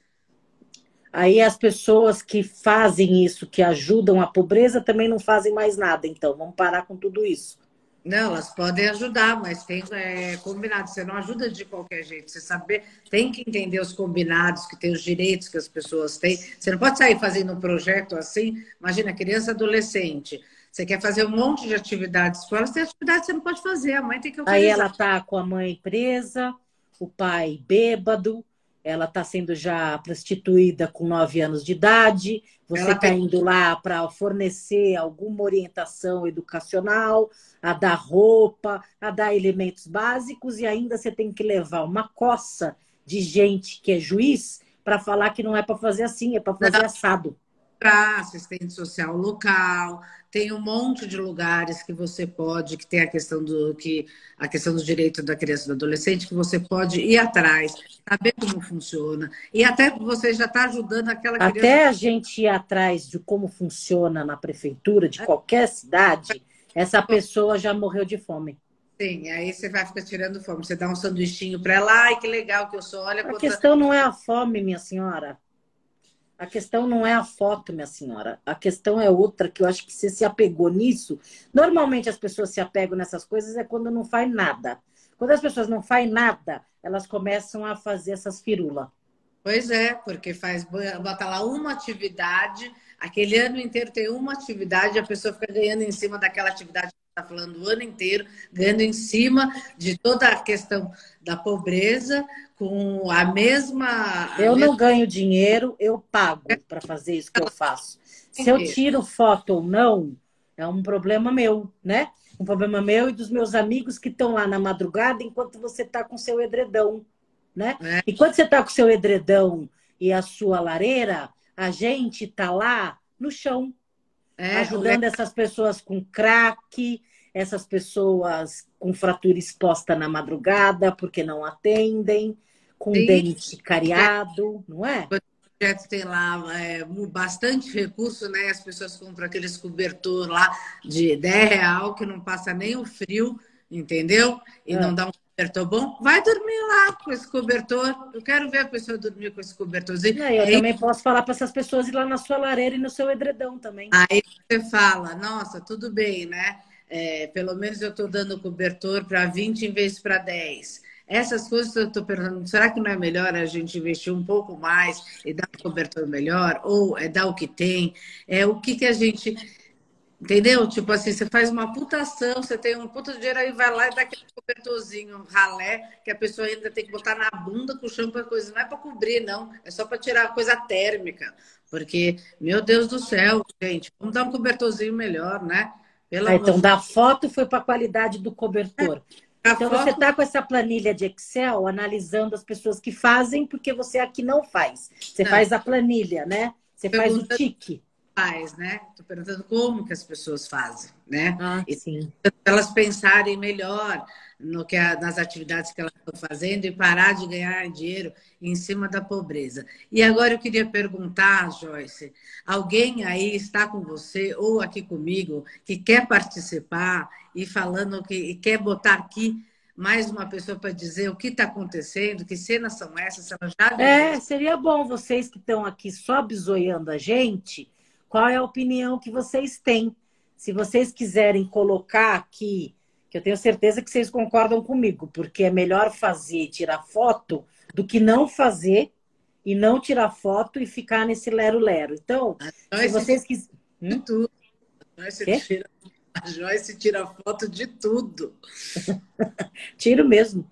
Aí as pessoas que fazem isso, que ajudam a pobreza, também não fazem mais nada. Então, vamos parar com tudo isso. Não, elas podem ajudar, mas tem é, combinado. Você não ajuda de qualquer jeito. Você saber, tem que entender os combinados, que tem os direitos que as pessoas têm. Você não pode sair fazendo um projeto assim. Imagina, criança adolescente você quer fazer um monte de atividades fora, tem atividade que você não pode fazer, a mãe tem que autorizar. Aí ela tá com a mãe presa, o pai bêbado, ela está sendo já prostituída com nove anos de idade, você está indo lá para fornecer alguma orientação educacional, a dar roupa, a dar elementos básicos, e ainda você tem que levar uma coça de gente que é juiz para falar que não é para fazer assim, é para fazer assado. Para assistente social local, tem um monte de lugares que você pode, que tem a questão do que a questão do direito da criança e do adolescente, que você pode ir atrás, saber como funciona. E até você já está ajudando aquela criança. Até a gente ir atrás de como funciona na prefeitura de qualquer cidade, essa pessoa já morreu de fome. Sim, aí você vai ficar tirando fome. Você dá um sanduichinho para ela, ai que legal que eu sou. Olha a quanta... questão não é a fome, minha senhora. A questão não é a foto, minha senhora. A questão é outra, que eu acho que você se apegou nisso. Normalmente as pessoas se apegam nessas coisas é quando não faz nada. Quando as pessoas não fazem nada, elas começam a fazer essas firulas. Pois é, porque faz bota lá uma atividade, aquele ano inteiro tem uma atividade, a pessoa fica ganhando em cima daquela atividade está falando o ano inteiro, ganhando em cima de toda a questão da pobreza, com a mesma. A eu mesma... não ganho dinheiro, eu pago para fazer isso que eu faço. Se eu tiro foto ou não, é um problema meu, né? Um problema meu e dos meus amigos que estão lá na madrugada enquanto você está com seu edredão, né? É. E quando você está com seu edredão e a sua lareira, a gente está lá no chão É, ajudando essas pessoas com crack, essas pessoas com fratura exposta na madrugada porque não atendem, com Sim. dente cariado, não é? O projeto tem lá é, bastante recurso, né? As pessoas compram aqueles cobertor lá de 10 real que não passa nem o frio, entendeu? E é. não dá um cobertor bom. Vai dormir lá com esse cobertor. Eu quero ver a pessoa dormir com esse cobertorzinho. Não, eu Aí... também posso falar para essas pessoas ir lá na sua lareira e no seu edredom também. Aí você fala, nossa, tudo bem, né? É, pelo menos eu estou dando cobertor para 20 em vez para 10. Essas coisas eu estou perguntando, será que não é melhor a gente investir um pouco mais e dar um cobertor melhor? Ou é dar o que tem? É o que, que a gente. Entendeu? Tipo assim, você faz uma putação, você tem um puta dinheiro, aí vai lá e dá aquele cobertorzinho, ralé, que a pessoa ainda tem que botar na bunda com chão para coisa. Não é para cobrir, não. É só para tirar coisa térmica. Porque, meu Deus do céu, gente, vamos dar um cobertorzinho melhor, né? Ah, então, da foto foi para a qualidade do cobertor. É, então, foto... você está com essa planilha de Excel analisando as pessoas que fazem, porque você aqui não faz. Você não. faz a planilha, né? Você faz o tique. Faz, né? Estou perguntando como que as pessoas fazem, né? Ah, sim. elas pensarem melhor no que a, nas atividades que elas estão fazendo e parar de ganhar dinheiro em cima da pobreza. E agora eu queria perguntar, Joyce, alguém aí está com você ou aqui comigo que quer participar e falando que e quer botar aqui mais uma pessoa para dizer o que está acontecendo, que cenas são essas, ela já É, seria bom vocês que estão aqui só bisoiando a gente, qual é a opinião que vocês têm? Se vocês quiserem colocar aqui que eu tenho certeza que vocês concordam comigo, porque é melhor fazer tirar foto do que não fazer e não tirar foto e ficar nesse lero-lero. Então, a se vocês quiserem. Hum? Tudo. A Joyce, tira... a Joyce tira foto de tudo. Tiro mesmo.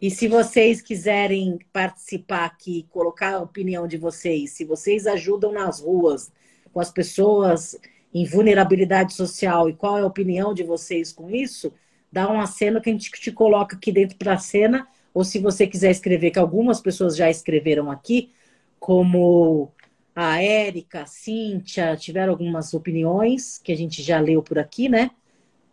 E se vocês quiserem participar aqui, colocar a opinião de vocês, se vocês ajudam nas ruas com as pessoas em vulnerabilidade social e qual é a opinião de vocês com isso, dá um aceno que a gente te coloca aqui dentro para a cena, ou se você quiser escrever, que algumas pessoas já escreveram aqui, como a Érica, a Cíntia, tiveram algumas opiniões que a gente já leu por aqui, né?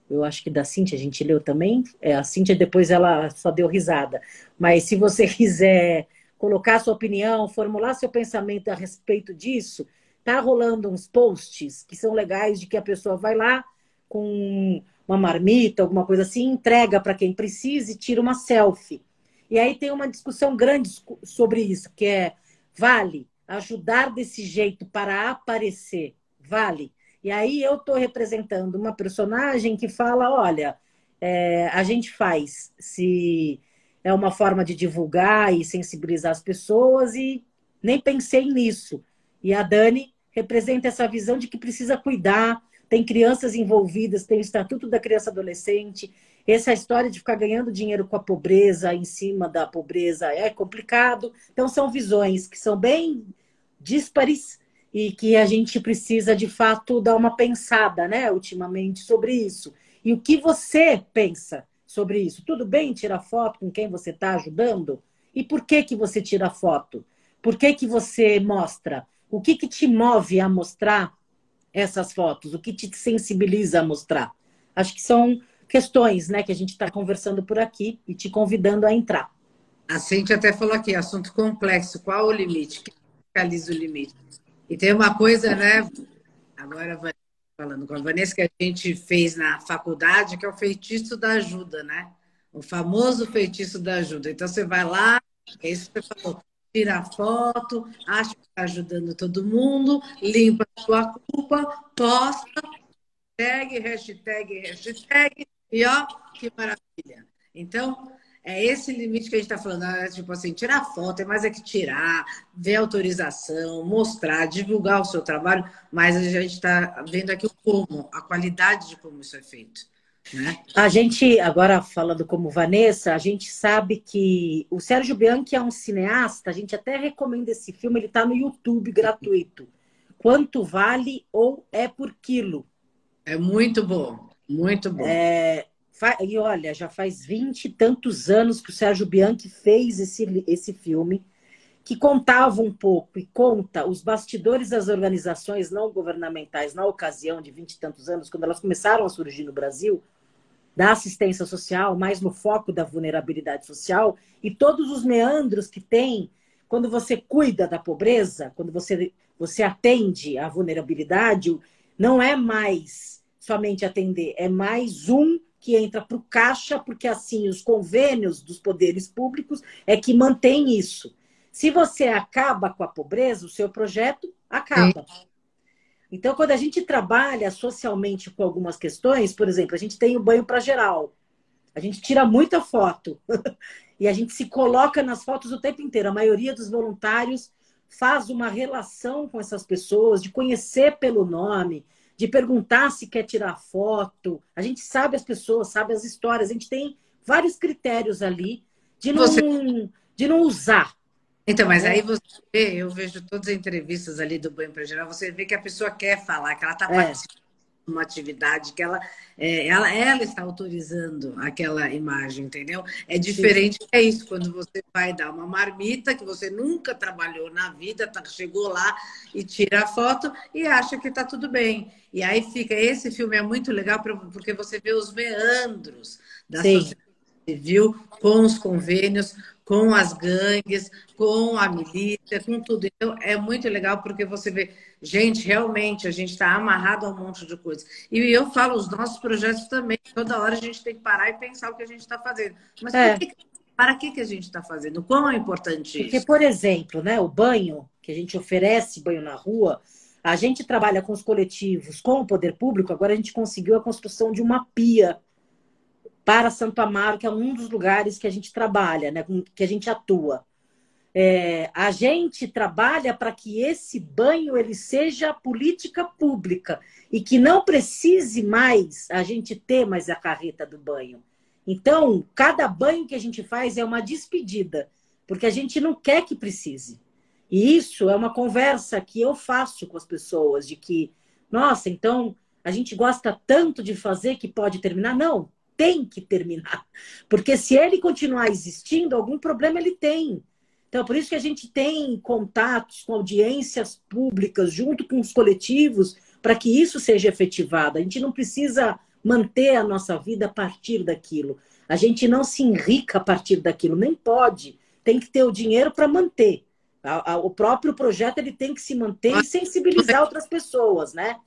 Eu acho que da Cíntia a gente leu também. É, a Cíntia depois ela só deu risada. Mas se você quiser colocar sua opinião, formular seu pensamento a respeito disso, tá rolando uns posts que são legais de que a pessoa vai lá com uma marmita, alguma coisa assim, entrega para quem precisa e tira uma selfie. E aí tem uma discussão grande sobre isso, que é vale ajudar desse jeito para aparecer, vale. E aí eu estou representando uma personagem que fala, olha, é, a gente faz se é uma forma de divulgar e sensibilizar as pessoas e nem pensei nisso. E a Dani representa essa visão de que precisa cuidar, tem crianças envolvidas, tem o Estatuto da Criança e Adolescente. Essa história de ficar ganhando dinheiro com a pobreza, em cima da pobreza, é complicado. Então, são visões que são bem díspares e que a gente precisa, de fato, dar uma pensada, né, ultimamente, sobre isso. E o que você pensa sobre isso? Tudo bem tirar foto com quem você está ajudando? E por que, que você tira foto? Por que, que você mostra? O que, que te move a mostrar essas fotos? O que te sensibiliza a mostrar? Acho que são questões né, que a gente está conversando por aqui e te convidando a entrar. A Cintia até falou aqui, assunto complexo, qual o limite? Quem fiscaliza o limite? E tem uma coisa, né? Agora falando com a Vanessa, que a gente fez na faculdade, que é o feitiço da ajuda, né? O famoso feitiço da ajuda. Então você vai lá, é isso que você falou, tira foto, acha que está ajudando todo mundo, limpa a sua culpa, posta, hashtag, hashtag, hashtag, e ó, que maravilha. Então, é esse limite que a gente está falando, é tipo assim, tirar foto, é mais é que tirar, ver autorização, mostrar, divulgar o seu trabalho, mas a gente está vendo aqui o como, a qualidade de como isso é feito. Né? A gente, agora falando como Vanessa, a gente sabe que o Sérgio Bianchi é um cineasta, a gente até recomenda esse filme, ele está no YouTube gratuito. Quanto vale ou é por quilo? É muito bom, muito bom. É, e olha, já faz vinte e tantos anos que o Sérgio Bianchi fez esse, esse filme, que contava um pouco e conta os bastidores das organizações não governamentais na ocasião de vinte e tantos anos, quando elas começaram a surgir no Brasil, da assistência social, mais no foco da vulnerabilidade social, e todos os meandros que tem quando você cuida da pobreza, quando você, você atende à vulnerabilidade, não é mais somente atender, é mais um que entra para o caixa, porque assim os convênios dos poderes públicos é que mantém isso. Se você acaba com a pobreza, o seu projeto acaba. Sim. Então, quando a gente trabalha socialmente com algumas questões, por exemplo, a gente tem o banho para geral. A gente tira muita foto e a gente se coloca nas fotos o tempo inteiro. A maioria dos voluntários faz uma relação com essas pessoas, de conhecer pelo nome, de perguntar se quer tirar foto. A gente sabe as pessoas, sabe as histórias. A gente tem vários critérios ali de não, Você... de não usar então, mas aí você vê, eu vejo todas as entrevistas ali do Banho para Geral, você vê que a pessoa quer falar, que ela está é. participando de uma atividade, que ela, é, ela, ela está autorizando aquela imagem, entendeu? É diferente, Sim. é isso, quando você vai dar uma marmita que você nunca trabalhou na vida, tá, chegou lá e tira a foto e acha que está tudo bem. E aí fica, esse filme é muito legal porque você vê os meandros da Sim. sociedade civil com os convênios, com as gangues, com a milícia, com tudo. Então, é muito legal porque você vê, gente, realmente, a gente está amarrado a um monte de coisas. E eu falo, os nossos projetos também, toda hora a gente tem que parar e pensar o que a gente está fazendo. Mas é. que, para que, que a gente está fazendo? Quão é importante porque, isso? Porque, por exemplo, né, o banho, que a gente oferece banho na rua, a gente trabalha com os coletivos, com o poder público, agora a gente conseguiu a construção de uma pia para Santo Amaro, que é um dos lugares que a gente trabalha, né, que a gente atua. É, a gente trabalha para que esse banho ele seja política pública e que não precise mais a gente ter mais a carreta do banho. Então, cada banho que a gente faz é uma despedida, porque a gente não quer que precise. E isso é uma conversa que eu faço com as pessoas de que, nossa, então a gente gosta tanto de fazer que pode terminar? Não, tem que terminar. Porque se ele continuar existindo, algum problema ele tem. Então, por isso que a gente tem contatos com audiências públicas, junto com os coletivos, para que isso seja efetivado. A gente não precisa manter a nossa vida a partir daquilo. A gente não se enrica a partir daquilo, nem pode. Tem que ter o dinheiro para manter. O próprio projeto ele tem que se manter e sensibilizar outras pessoas, né?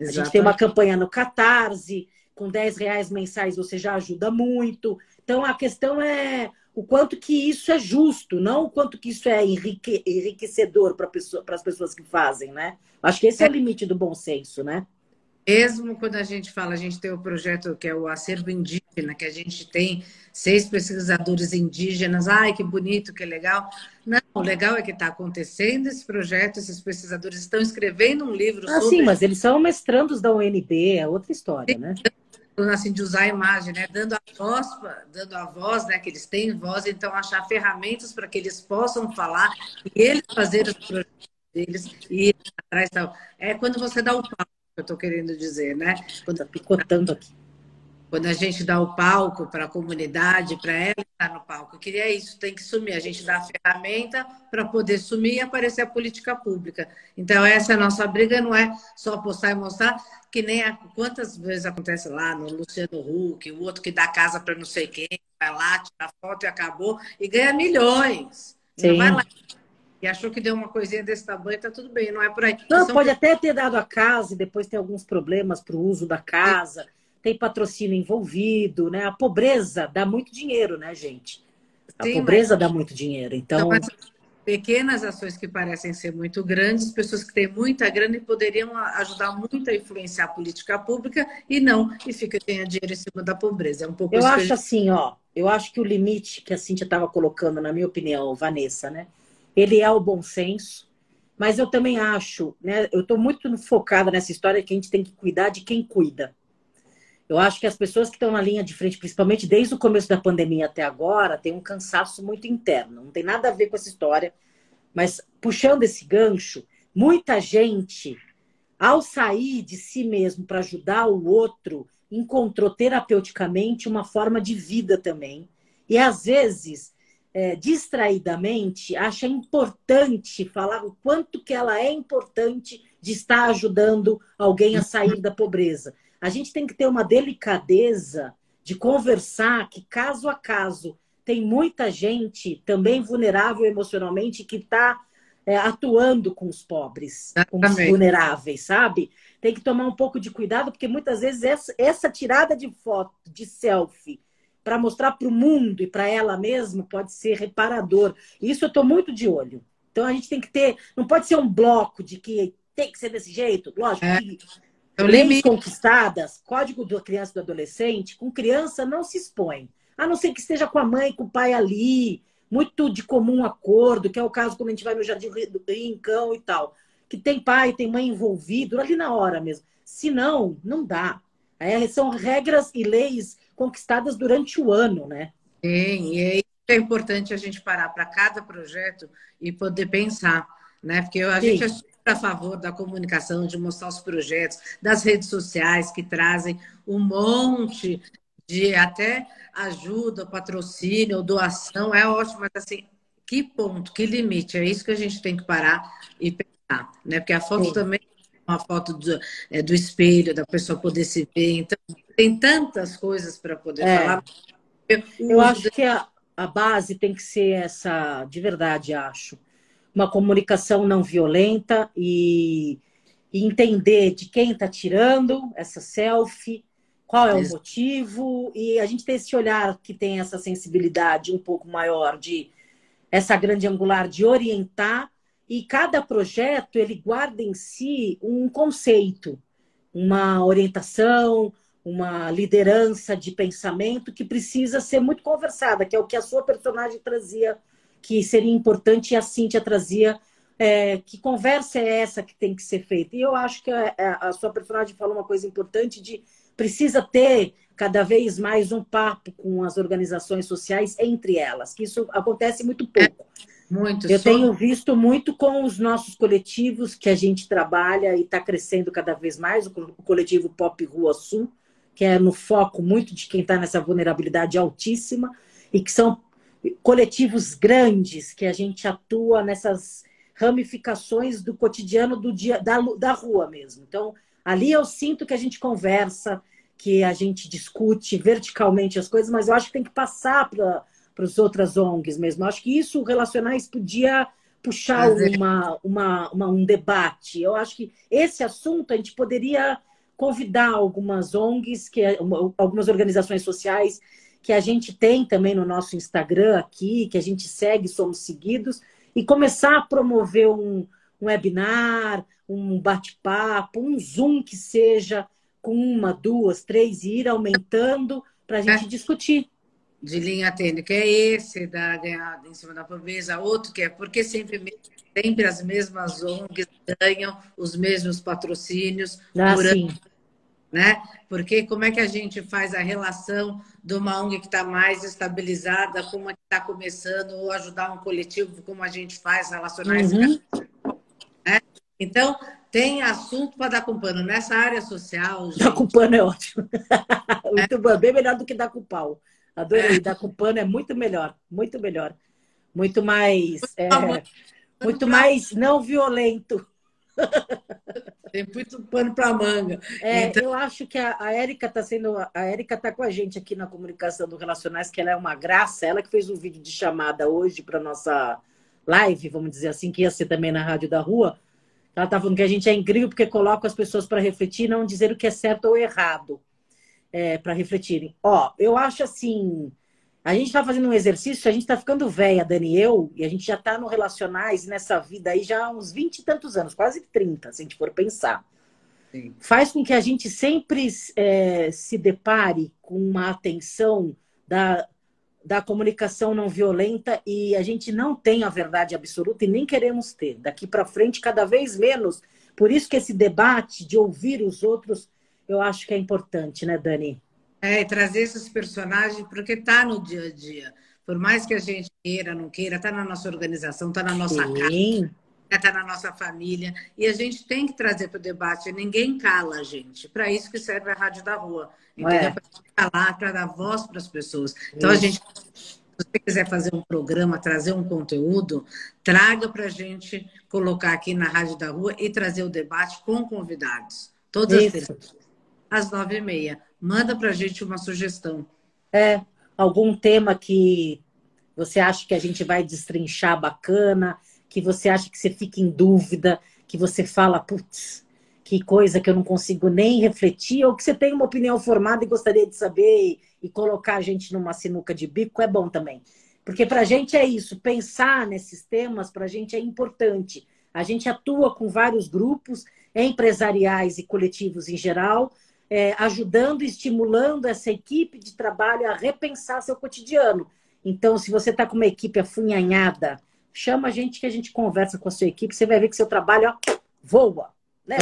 A gente tem uma campanha no Catarse, com 10 reais mensais você já ajuda muito. Então a questão é o quanto que isso é justo, não o quanto que isso é enrique, enriquecedor para pessoa, as pessoas que fazem, né? Acho que esse é o limite do bom senso, né? Mesmo quando a gente fala, a gente tem o projeto que é o acervo indígena, que a gente tem seis pesquisadores indígenas, ai que bonito, que legal. Não, o legal é que está acontecendo esse projeto, esses pesquisadores estão escrevendo um livro ah, sobre... sim, mas eles são mestrandos da UNB, é outra história, né? Assim, de usar a imagem, né? Dando a voz, dando a voz, né? Que eles têm voz, então achar ferramentas para que eles possam falar e eles fazerem os projetos deles e atrás tal. É quando você dá o palco, eu estou querendo dizer, né? Quando picotando aqui. Quando a gente dá o palco para a comunidade, para ela estar no palco. Eu queria isso, tem que sumir. A gente dá a ferramenta para poder sumir e aparecer a política pública. Então, essa é a nossa briga, não é só postar e mostrar, que nem a, quantas vezes acontece lá no Luciano Huck, o outro que dá casa para não sei quem, vai lá, tira foto e acabou, e ganha milhões. Sim. Não vai lá e achou que deu uma coisinha desse tamanho, tá tudo bem, não é por aí. Não, São... pode até ter dado a casa e depois ter alguns problemas para o uso da casa, tem patrocínio envolvido, né? A pobreza dá muito dinheiro, né, gente? A Sim, pobreza mas... dá muito dinheiro, então... então pequenas ações que parecem ser muito grandes, pessoas que têm muita grana e poderiam ajudar muito a influenciar a política pública e não, e fica ganhando dinheiro em cima da pobreza. É um pouco Eu acho gente... assim, ó, eu acho que o limite que a Cintia estava colocando, na minha opinião, Vanessa, né? Ele é o bom senso, mas eu também acho, né? Eu estou muito focada nessa história que a gente tem que cuidar de quem cuida. Eu acho que as pessoas que estão na linha de frente, principalmente desde o começo da pandemia até agora, têm um cansaço muito interno. Não tem nada a ver com essa história. Mas puxando esse gancho, muita gente, ao sair de si mesmo para ajudar o outro, encontrou terapeuticamente uma forma de vida também. E às vezes é, distraidamente, acha importante falar o quanto que ela é importante de estar ajudando alguém a sair da pobreza. A gente tem que ter uma delicadeza de conversar que, caso a caso, tem muita gente também vulnerável emocionalmente que está é, atuando com os pobres, com os vulneráveis, sabe? Tem que tomar um pouco de cuidado, porque muitas vezes essa, essa tirada de foto, de selfie, para mostrar para o mundo e para ela mesma pode ser reparador. Isso eu estou muito de olho. Então a gente tem que ter, não pode ser um bloco de que tem que ser desse jeito, lógico. É. Que, é leis conquistadas, código da criança e do adolescente, com criança não se expõe. A não ser que esteja com a mãe, com o pai ali, muito de comum acordo, que é o caso quando a gente vai no Jardim do Rincão e tal, que tem pai, tem mãe envolvido, ali na hora mesmo. Se não, não dá. É, são regras e leis conquistadas durante o ano, né? Sim, e é importante a gente parar para cada projeto e poder pensar, né? Porque a Sim. gente é super a favor da comunicação, de mostrar os projetos, das redes sociais que trazem um monte de até ajuda, patrocínio, doação, é ótimo, mas assim, que ponto, que limite? É isso que a gente tem que parar e pensar, né? Porque a foto Sim. também é uma foto do, é, do espelho, da pessoa poder se ver. Então, tem tantas coisas para poder é. falar. Eu, eu acho que a, a base tem que ser essa, de verdade, acho. Uma comunicação não violenta e, e entender de quem está tirando essa selfie, qual é o motivo, e a gente tem esse olhar que tem essa sensibilidade um pouco maior de essa grande angular de orientar, e cada projeto ele guarda em si um conceito, uma orientação, uma liderança de pensamento que precisa ser muito conversada, que é o que a sua personagem trazia, que seria importante, e a Cíntia trazia. É, que conversa é essa que tem que ser feita? E eu acho que a, a sua personagem falou uma coisa importante de precisa ter cada vez mais um papo com as organizações sociais entre elas, que isso acontece muito pouco. É, muito. Eu só... tenho visto muito com os nossos coletivos que a gente trabalha e está crescendo cada vez mais, o coletivo Pop Rua Sul, que é no foco muito de quem está nessa vulnerabilidade altíssima, e que são coletivos grandes que a gente atua nessas ramificações do cotidiano do dia da, da rua mesmo. Então, Ali eu sinto que a gente conversa, que a gente discute verticalmente as coisas, mas eu acho que tem que passar para as outras ONGs mesmo. Eu acho que isso, Relacionais, podia puxar uma, uma, uma, um debate. Eu acho que esse assunto a gente poderia convidar algumas ONGs, que, algumas organizações sociais que a gente tem também no nosso Instagram aqui, que a gente segue, somos seguidos, e começar a promover um, um webinar, um bate-papo, um Zoom que seja com uma, duas, três, e ir aumentando para a gente é. discutir. De linha que é esse da ganhada em cima da pobreza, outro que é porque sempre, sempre as mesmas ONGs ganham os mesmos patrocínios ah, por ano, né? Porque como é que a gente faz a relação de uma ONG que está mais estabilizada com uma que está começando, ou ajudar um coletivo, como a gente faz relacionais uhum. Né? Então, tem assunto para dar com pano. Nessa área social. Gente... Dar com pano é ótimo. muito é. bom, bem melhor do que dar com pau. Adorei. É. Dar com pano é muito melhor. Muito melhor. Muito mais. É, muito mais não violento. Tem muito pano para manga. É, então... Eu acho que a, a Érica está sendo. A Érica está com a gente aqui na comunicação do Relacionais, que ela é uma graça. Ela que fez um vídeo de chamada hoje para nossa live, vamos dizer assim, que ia ser também na Rádio da Rua, ela está falando que a gente é incrível porque coloca as pessoas para refletir, não dizer o que é certo ou errado, é, para refletirem. Ó, eu acho assim, a gente está fazendo um exercício, a gente está ficando velha, Dani e eu, e a gente já está no relacionais nessa vida aí já há uns 20 e tantos anos, quase 30, se a gente for pensar. Sim. Faz com que a gente sempre é, se depare com uma atenção da, da comunicação não violenta e a gente não tem a verdade absoluta e nem queremos ter. Daqui para frente, cada vez menos. Por isso que esse debate de ouvir os outros, eu acho que é importante, né, Dani? É, trazer esses personagens, porque está no dia a dia. Por mais que a gente queira, não queira, está na nossa organização, está na nossa Sim. casa está na nossa família. E a gente tem que trazer para o debate. Ninguém cala a gente. Para isso que serve a Rádio da Rua. Entendeu? É. Para falar, para dar voz para as pessoas. Então, isso. a gente você quiser fazer um programa, trazer um conteúdo, traga para a gente colocar aqui na Rádio da Rua e trazer o debate com convidados. Todas as terças, às nove e meia. Manda para a gente uma sugestão. É, algum tema que você acha que a gente vai destrinchar bacana, que você acha que você fica em dúvida, que você fala, putz, que coisa que eu não consigo nem refletir, ou que você tem uma opinião formada e gostaria de saber e, colocar a gente numa sinuca de bico, é bom também. Porque para a gente é isso, pensar nesses temas para a gente é importante. A gente atua com vários grupos empresariais e coletivos em geral, é, ajudando e estimulando essa equipe de trabalho a repensar seu cotidiano. Então, se você está com uma equipe afunhanhada, chama a gente que a gente conversa com a sua equipe, você vai ver que seu trabalho ó, voa. Né,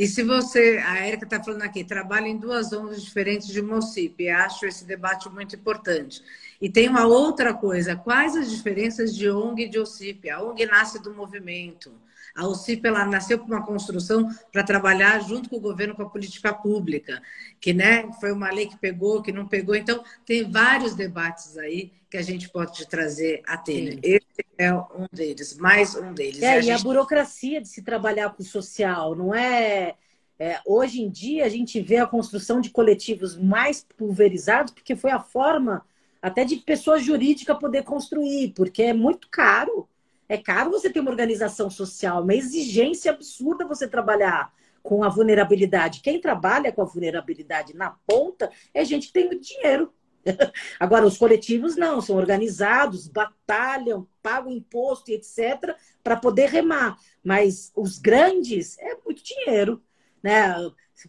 e se você, a Érica está falando aqui, trabalha em duas ONGs diferentes de Mocipe, acho esse debate muito importante. E tem uma outra coisa, quais as diferenças de ONG e de OCIP? A ONG nasce do movimento. A OCIP ela nasceu com uma construção para trabalhar junto com o governo com a política pública, que né, foi uma lei que pegou, que não pegou. Então, tem vários debates aí que a gente pode trazer à tela. Esse é um deles, mais um deles. É, e a, gente... a burocracia de se trabalhar com o social, não é... É, hoje em dia, a gente vê a construção de coletivos mais pulverizados, porque foi a forma até de pessoa jurídica poder construir, porque é muito caro. É caro você ter uma organização social, uma exigência absurda você trabalhar com a vulnerabilidade. Quem trabalha com a vulnerabilidade na ponta é gente que tem muito dinheiro. Agora, os coletivos não, são organizados, batalham, pagam imposto e etc., para poder remar. Mas os grandes é muito dinheiro. Né?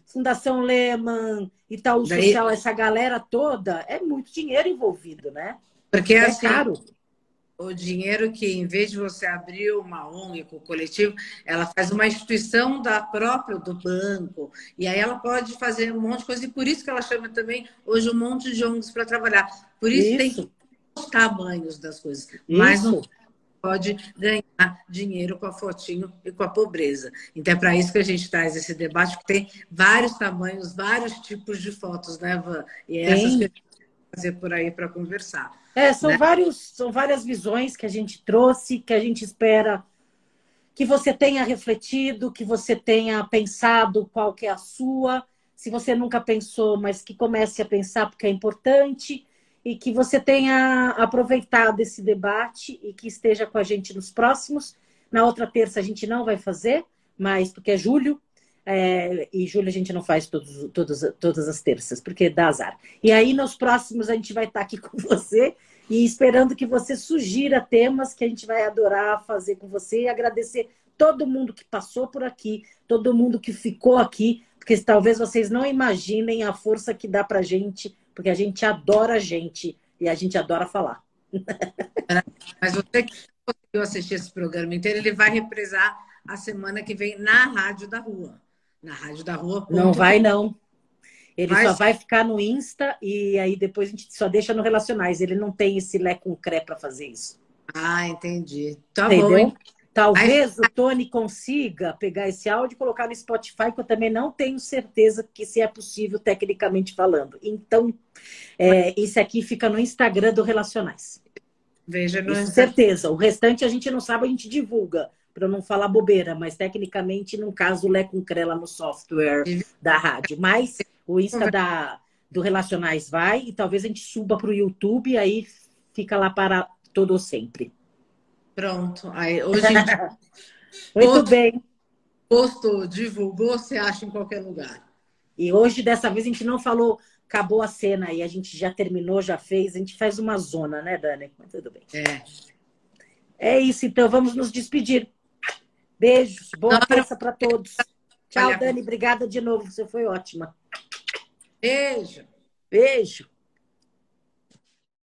Fundação Lehman, Itaú Daí... Social, essa galera toda, é muito dinheiro envolvido, né? Porque é assim, caro o dinheiro que, em vez de você abrir uma ONG com o coletivo, ela faz uma instituição da própria do banco. E aí ela pode fazer um monte de coisa. E por isso que ela chama também hoje um monte de ONGs para trabalhar. Por isso, isso. tem os tamanhos das coisas. Isso. Mas não pode ganhar dinheiro com a fotinho e com a pobreza. Então é para isso que a gente traz esse debate, que tem vários tamanhos, vários tipos de fotos, né, Van? E é essas que a gente vai fazer por aí para conversar. É, são, né? vários, são várias visões que a gente trouxe, que a gente espera que você tenha refletido, que você tenha pensado qual que é a sua, se você nunca pensou, mas que comece a pensar porque é importante e que você tenha aproveitado esse debate e que esteja com a gente nos próximos. Na outra terça a gente não vai fazer, mas porque é julho, é, e julho a gente não faz todos, todos, todas as terças, porque dá azar. E aí, nos próximos, a gente vai estar aqui com você e esperando que você sugira temas que a gente vai adorar fazer com você e agradecer todo mundo que passou por aqui, todo mundo que ficou aqui, porque talvez vocês não imaginem a força que dá pra gente, porque a gente adora a gente e a gente adora falar. Mas você que conseguiu assistir esse programa inteiro, ele vai reprisar a semana que vem na Rádio da Rua na Rádio da Rua. Não vai, não. Ele Mas... só vai ficar no Insta e aí depois a gente só deixa no Relacionais. Ele não tem esse Lé com Cré para fazer isso. Ah, entendi. Tá Entendeu? bom. Hein? Talvez o Tony consiga pegar esse áudio e colocar no Spotify, que eu também não tenho certeza que se é possível tecnicamente falando. Então, é, esse aqui fica no Instagram do Relacionais. Veja, Com certeza. O restante a gente não sabe, a gente divulga para não falar bobeira, mas tecnicamente, no caso, Lé com Crela no software da rádio. Mas o Insta da, do Relacionais vai e talvez a gente suba para o YouTube e aí fica lá para todo sempre. Pronto. Aí, hoje Muito posto, bem. Posto, divulgou, você acha em qualquer lugar. E hoje, dessa vez, a gente não falou, acabou a cena aí, a gente já terminou, já fez, a gente faz uma zona, né, Dani? Mas tudo bem. É. É isso, então vamos nos despedir. Beijos, boa terça para todos. Tchau, Dani. Obrigada de novo. Você foi ótima. Beijo. Beijo.